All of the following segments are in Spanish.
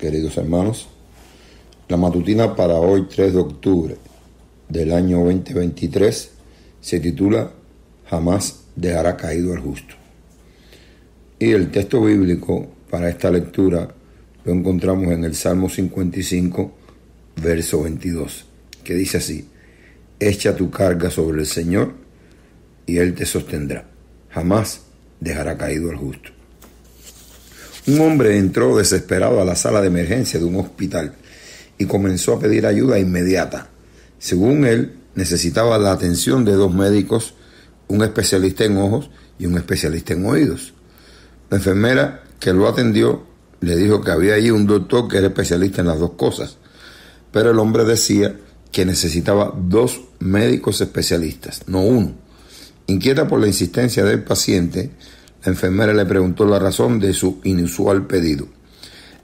queridos hermanos. La matutina para hoy, 3 de octubre del año 2023, se titula Jamás dejará caído al justo. Y el texto bíblico para esta lectura lo encontramos en el Salmo 55, verso 22, que dice así, Echa tu carga sobre el Señor y Él te sostendrá. Jamás dejará caído al justo. Un hombre entró desesperado a la sala de emergencia de un hospital y comenzó a pedir ayuda inmediata. Según él, necesitaba la atención de dos médicos, un especialista en ojos y un especialista en oídos. La enfermera que lo atendió le dijo que había allí un doctor que era especialista en las dos cosas, pero el hombre decía que necesitaba dos médicos especialistas, no uno. Inquieta por la insistencia del paciente, la enfermera le preguntó la razón de su inusual pedido.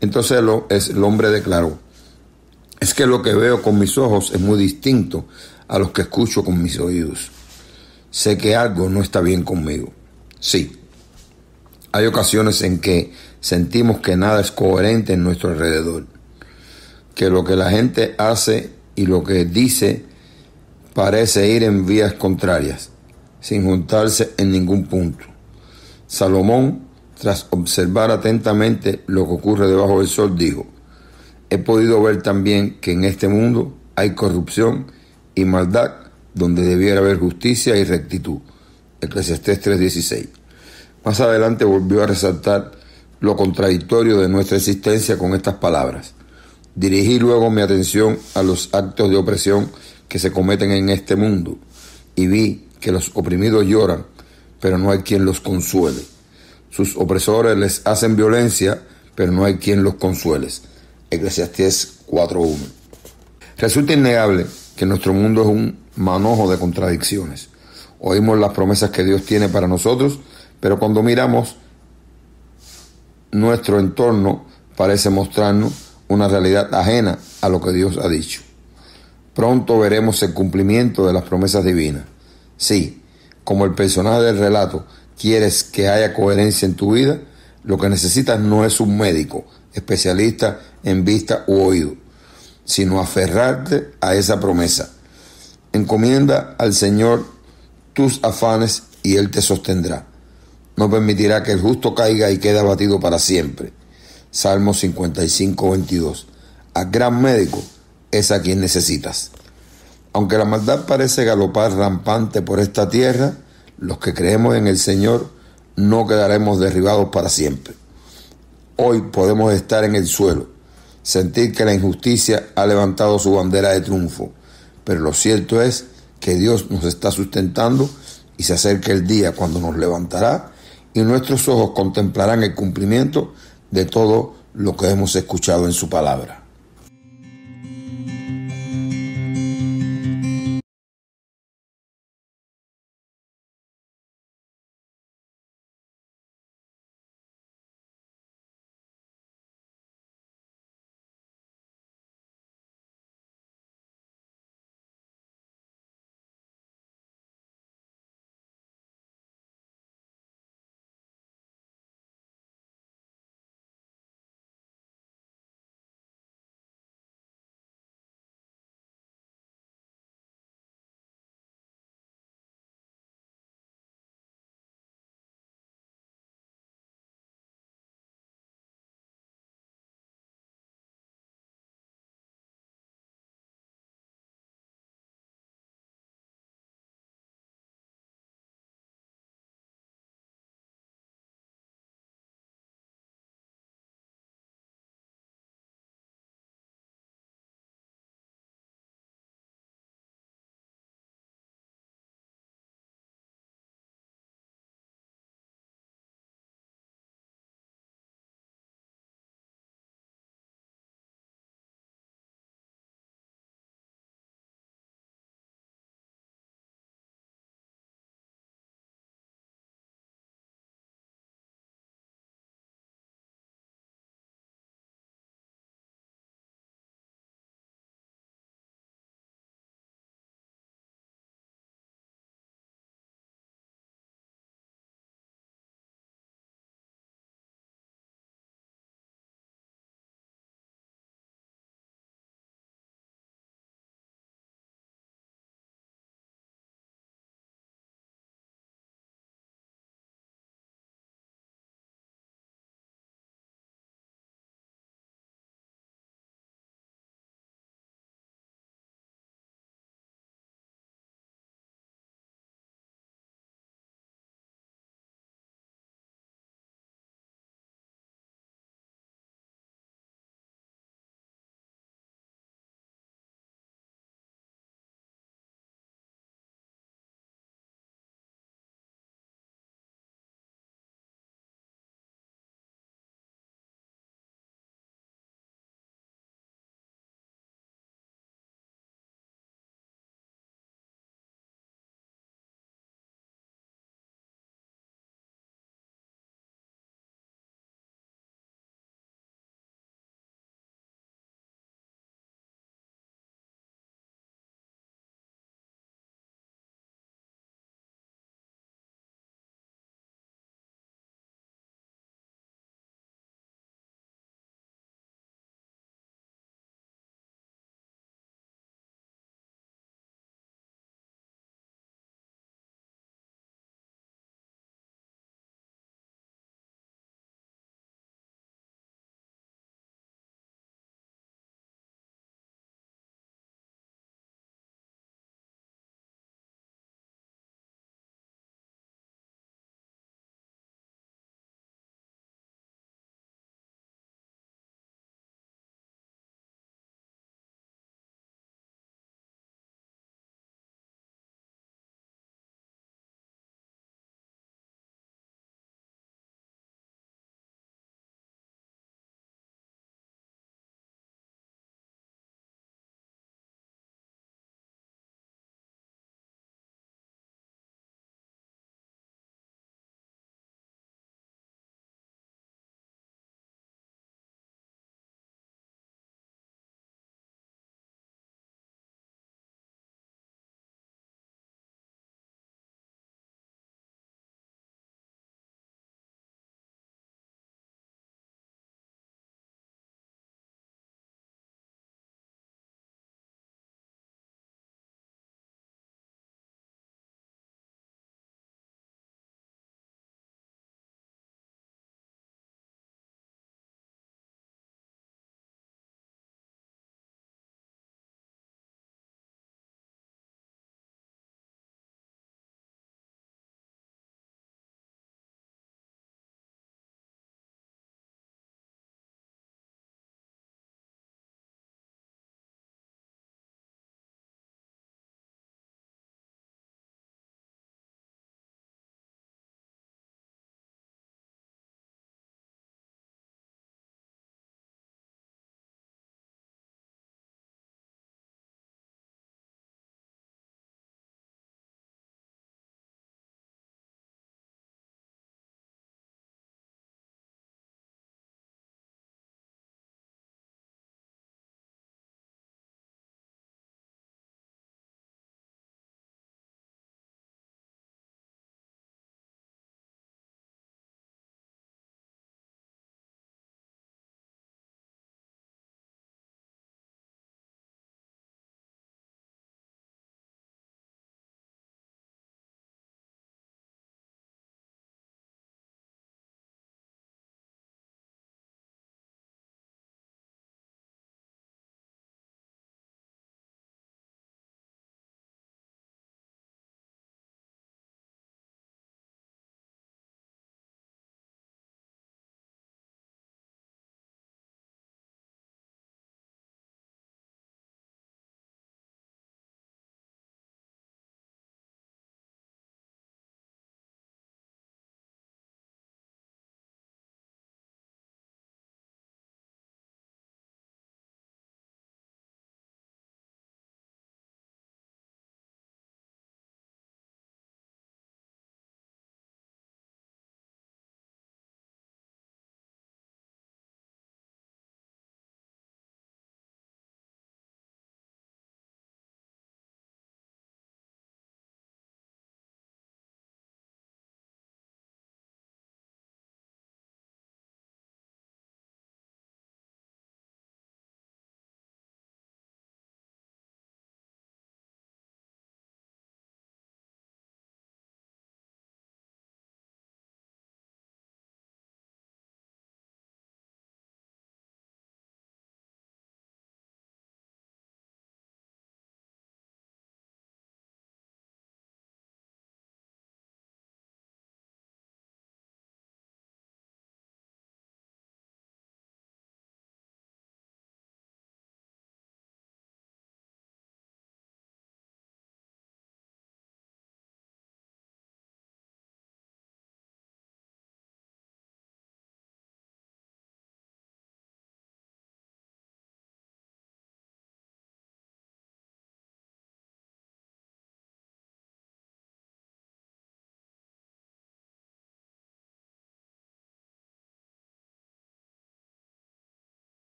Entonces el hombre declaró, es que lo que veo con mis ojos es muy distinto a lo que escucho con mis oídos. Sé que algo no está bien conmigo. Sí, hay ocasiones en que sentimos que nada es coherente en nuestro alrededor, que lo que la gente hace y lo que dice parece ir en vías contrarias, sin juntarse en ningún punto. Salomón, tras observar atentamente lo que ocurre debajo del sol, dijo, he podido ver también que en este mundo hay corrupción y maldad donde debiera haber justicia y rectitud. Eclesiastés 3:16. Más adelante volvió a resaltar lo contradictorio de nuestra existencia con estas palabras. Dirigí luego mi atención a los actos de opresión que se cometen en este mundo y vi que los oprimidos lloran pero no hay quien los consuele. Sus opresores les hacen violencia, pero no hay quien los consuele. Eclesiastés 4.1. Resulta innegable que nuestro mundo es un manojo de contradicciones. Oímos las promesas que Dios tiene para nosotros, pero cuando miramos nuestro entorno parece mostrarnos una realidad ajena a lo que Dios ha dicho. Pronto veremos el cumplimiento de las promesas divinas. Sí, como el personaje del relato, quieres que haya coherencia en tu vida, lo que necesitas no es un médico, especialista en vista u oído, sino aferrarte a esa promesa. Encomienda al Señor tus afanes y Él te sostendrá. No permitirá que el justo caiga y quede abatido para siempre. Salmo 55, 22. Al gran médico es a quien necesitas. Aunque la maldad parece galopar rampante por esta tierra, los que creemos en el Señor no quedaremos derribados para siempre. Hoy podemos estar en el suelo, sentir que la injusticia ha levantado su bandera de triunfo, pero lo cierto es que Dios nos está sustentando y se acerca el día cuando nos levantará y nuestros ojos contemplarán el cumplimiento de todo lo que hemos escuchado en su palabra.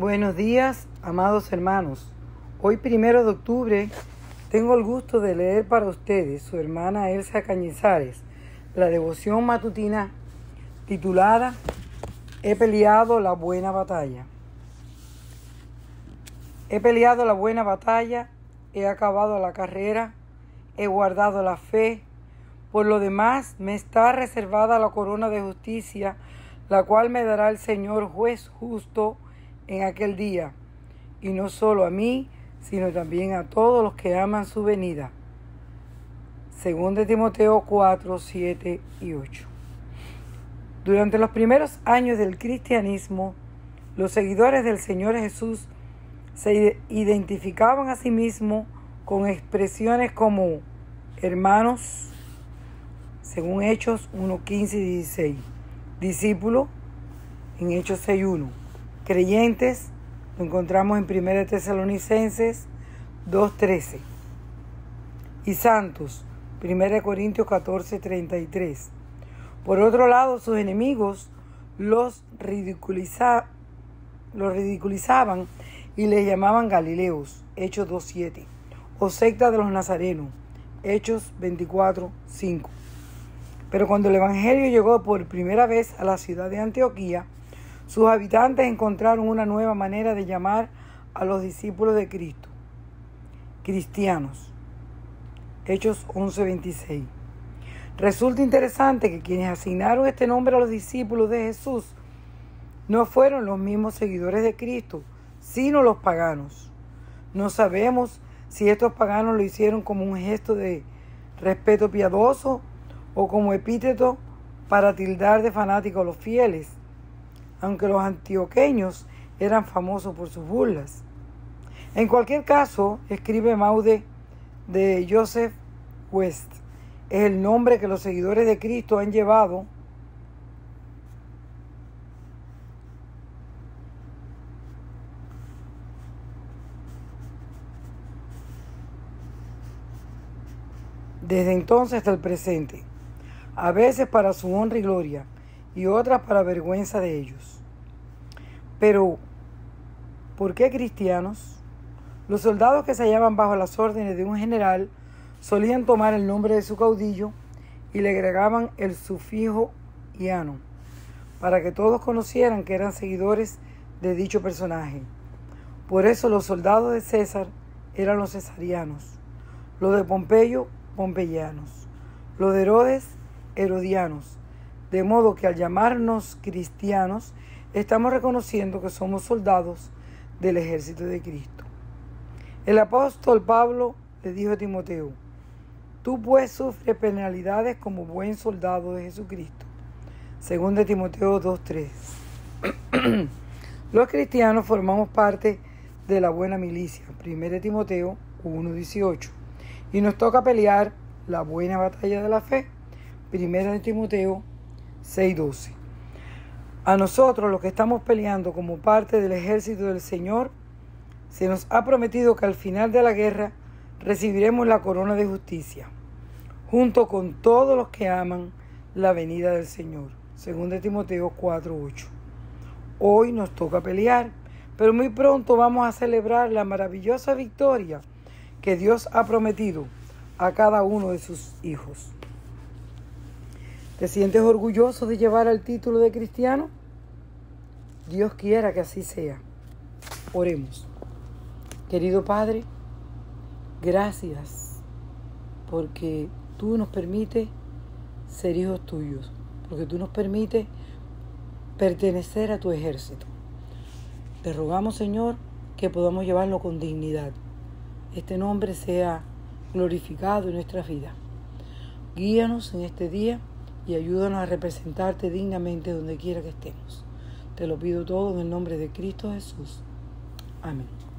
Buenos días, amados hermanos. Hoy, primero de octubre, tengo el gusto de leer para ustedes, su hermana Elsa Cañizares, la devoción matutina titulada He peleado la buena batalla. He peleado la buena batalla, he acabado la carrera, he guardado la fe. Por lo demás, me está reservada la corona de justicia, la cual me dará el Señor juez justo en aquel día, y no solo a mí, sino también a todos los que aman su venida. Según de Timoteo 4, 7 y 8. Durante los primeros años del cristianismo, los seguidores del Señor Jesús se identificaban a sí mismos con expresiones como hermanos, según Hechos 1, 15 y 16, discípulos en Hechos 6, 1 creyentes, lo encontramos en 1 Tesalonicenses 2.13. Y santos, 1 Corintios 14.33. Por otro lado, sus enemigos los, los ridiculizaban y les llamaban Galileos, Hechos 2.7, o secta de los Nazarenos, Hechos 24.5. Pero cuando el Evangelio llegó por primera vez a la ciudad de Antioquía, sus habitantes encontraron una nueva manera de llamar a los discípulos de Cristo, cristianos. Hechos 11:26. Resulta interesante que quienes asignaron este nombre a los discípulos de Jesús no fueron los mismos seguidores de Cristo, sino los paganos. No sabemos si estos paganos lo hicieron como un gesto de respeto piadoso o como epíteto para tildar de fanáticos a los fieles aunque los antioqueños eran famosos por sus burlas. En cualquier caso, escribe Maude de Joseph West, es el nombre que los seguidores de Cristo han llevado desde entonces hasta el presente, a veces para su honra y gloria, y otras para vergüenza de ellos. Pero, ¿por qué cristianos? Los soldados que se hallaban bajo las órdenes de un general solían tomar el nombre de su caudillo y le agregaban el sufijo iano, para que todos conocieran que eran seguidores de dicho personaje. Por eso los soldados de César eran los cesarianos, los de Pompeyo, pompeyanos, los de Herodes, herodianos, de modo que al llamarnos cristianos, estamos reconociendo que somos soldados del ejército de Cristo. El apóstol Pablo le dijo a Timoteo, tú pues sufres penalidades como buen soldado de Jesucristo. Según de Timoteo 2.3. Los cristianos formamos parte de la buena milicia. 1 Timoteo 1.18. Y nos toca pelear la buena batalla de la fe. 1 Timoteo 6.12. A nosotros, los que estamos peleando como parte del ejército del Señor, se nos ha prometido que al final de la guerra recibiremos la corona de justicia, junto con todos los que aman la venida del Señor. Según de Timoteo 4:8. Hoy nos toca pelear, pero muy pronto vamos a celebrar la maravillosa victoria que Dios ha prometido a cada uno de sus hijos. ¿Te sientes orgulloso de llevar el título de cristiano? Dios quiera que así sea. Oremos. Querido Padre, gracias porque tú nos permites ser hijos tuyos, porque tú nos permites pertenecer a tu ejército. Te rogamos, Señor, que podamos llevarlo con dignidad. Este nombre sea glorificado en nuestra vida. Guíanos en este día y ayúdanos a representarte dignamente donde quiera que estemos. Te lo pido todo en el nombre de Cristo Jesús. Amén.